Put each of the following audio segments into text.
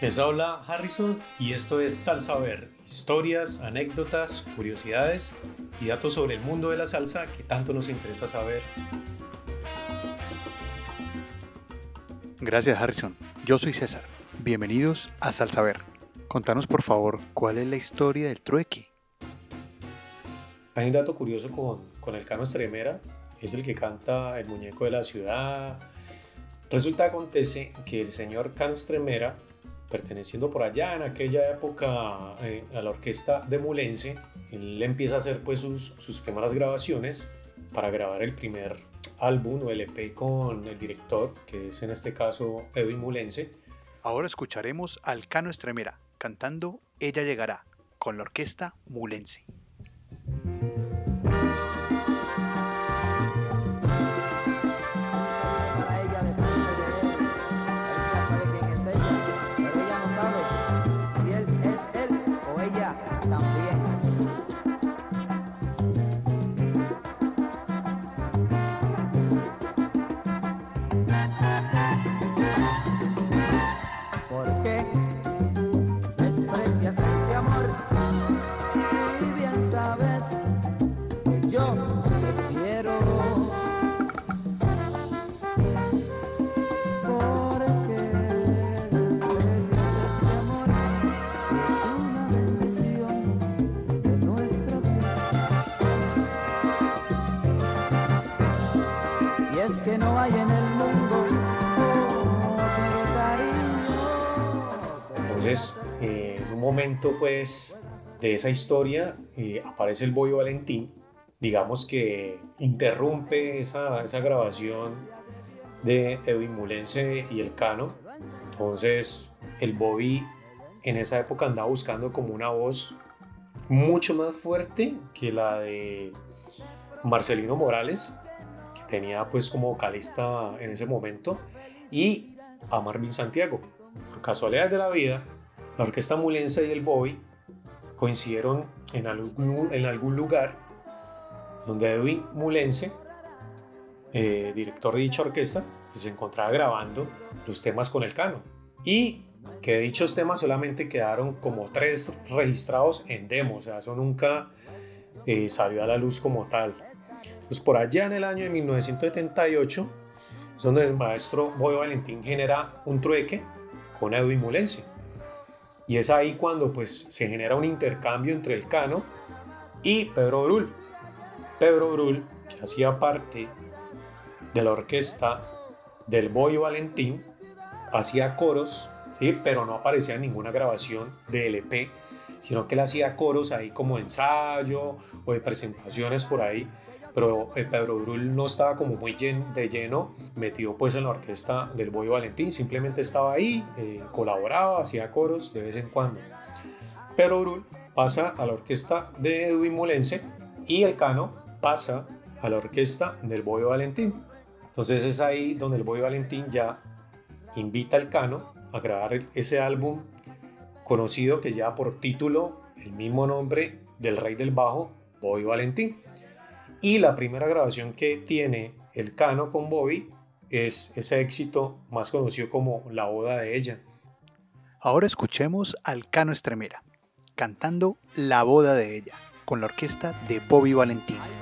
Les habla Harrison y esto es Salsa Ver, historias, anécdotas, curiosidades y datos sobre el mundo de la salsa que tanto nos interesa saber. Gracias Harrison, yo soy César. Bienvenidos a Salsa Ver. Contanos por favor cuál es la historia del trueque. Hay un dato curioso con, con el Cano Estremera, es el que canta El Muñeco de la Ciudad. Resulta acontece que el señor Cano Estremera perteneciendo por allá en aquella época eh, a la orquesta de Mulense, él empieza a hacer pues sus, sus primeras grabaciones para grabar el primer álbum o LP con el director, que es en este caso Edwin Mulense. Ahora escucharemos al Cano Estremera cantando Ella llegará con la orquesta Mulense. Momento pues de esa historia eh, aparece el Boy Valentín, digamos que interrumpe esa, esa grabación de Edwin Mulense y el Cano. Entonces el Bobby en esa época andaba buscando como una voz mucho más fuerte que la de Marcelino Morales, que tenía pues como vocalista en ese momento, y a Marvin Santiago. Por casualidad de la vida, la orquesta mulense y el Bobby coincidieron en algún, en algún lugar donde Edwin Mulense, eh, director de dicha orquesta, pues, se encontraba grabando los temas con el cano. Y que dichos temas solamente quedaron como tres registrados en demo, o sea, eso nunca eh, salió a la luz como tal. Pues por allá en el año de 1978 es donde el maestro Boy Valentín genera un trueque con Edwin Mulense y es ahí cuando pues, se genera un intercambio entre el Cano y Pedro Brul. Pedro Brul, que hacía parte de la orquesta del Boy Valentín, hacía coros, ¿sí? pero no aparecía en ninguna grabación de LP, sino que él hacía coros ahí como ensayo o de presentaciones por ahí pero el Pedro Brul no estaba como muy de lleno metido pues en la orquesta del Boy Valentín, simplemente estaba ahí, eh, colaboraba, hacía coros de vez en cuando. Pedro Brul pasa a la orquesta de Edwin Molense y el Cano pasa a la orquesta del Boy Valentín. Entonces es ahí donde el Boy Valentín ya invita al Cano a grabar ese álbum conocido que lleva por título el mismo nombre del rey del bajo, Boy Valentín. Y la primera grabación que tiene el Cano con Bobby es ese éxito más conocido como La boda de ella. Ahora escuchemos al Cano Estremera cantando La boda de ella con la orquesta de Bobby Valentín.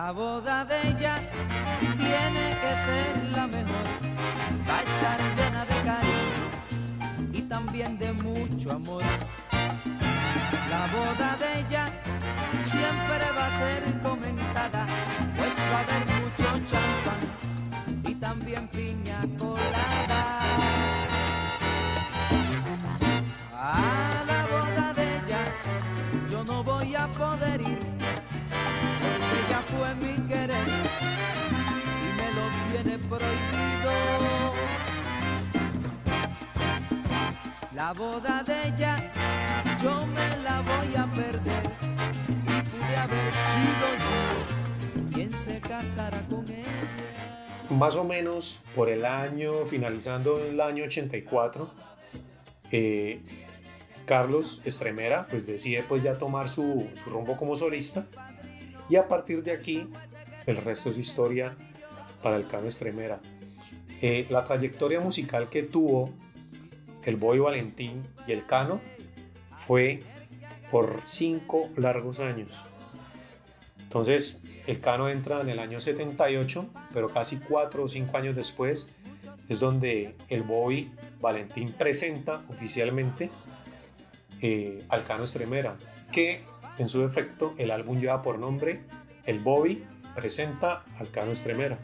La boda de ella tiene que ser la mejor, va a estar llena de cariño y también de mucho amor. La boda de ella siempre va a ser comentada, pues va a haber mucho champán y también piña colada. Prohibido. La boda de ella yo me la voy a perder. Y pude haber sido yo quien se casara con más o menos por el año, finalizando el año 84, eh, Carlos Estremera pues decide pues ya tomar su, su, rumbo como solista. Y a partir de aquí el resto es historia para el Cano Estremera. Eh, la trayectoria musical que tuvo el Boy Valentín y el Cano fue por cinco largos años. Entonces, el Cano entra en el año 78, pero casi cuatro o cinco años después es donde el Bobby Valentín presenta oficialmente eh, al Cano Estremera, que en su defecto el álbum lleva por nombre El Bobby presenta al Cano Estremera.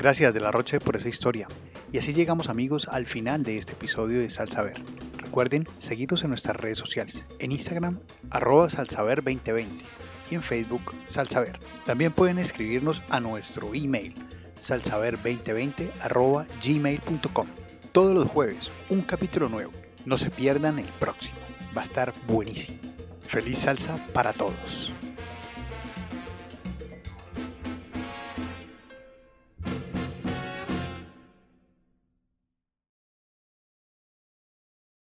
Gracias de la Roche por esa historia. Y así llegamos amigos al final de este episodio de Salsaber. Recuerden seguirnos en nuestras redes sociales, en Instagram arroba salsaver2020 y en Facebook Salsaver. También pueden escribirnos a nuestro email salsaver2020 arroba gmail.com. Todos los jueves, un capítulo nuevo. No se pierdan el próximo. Va a estar buenísimo. Feliz salsa para todos.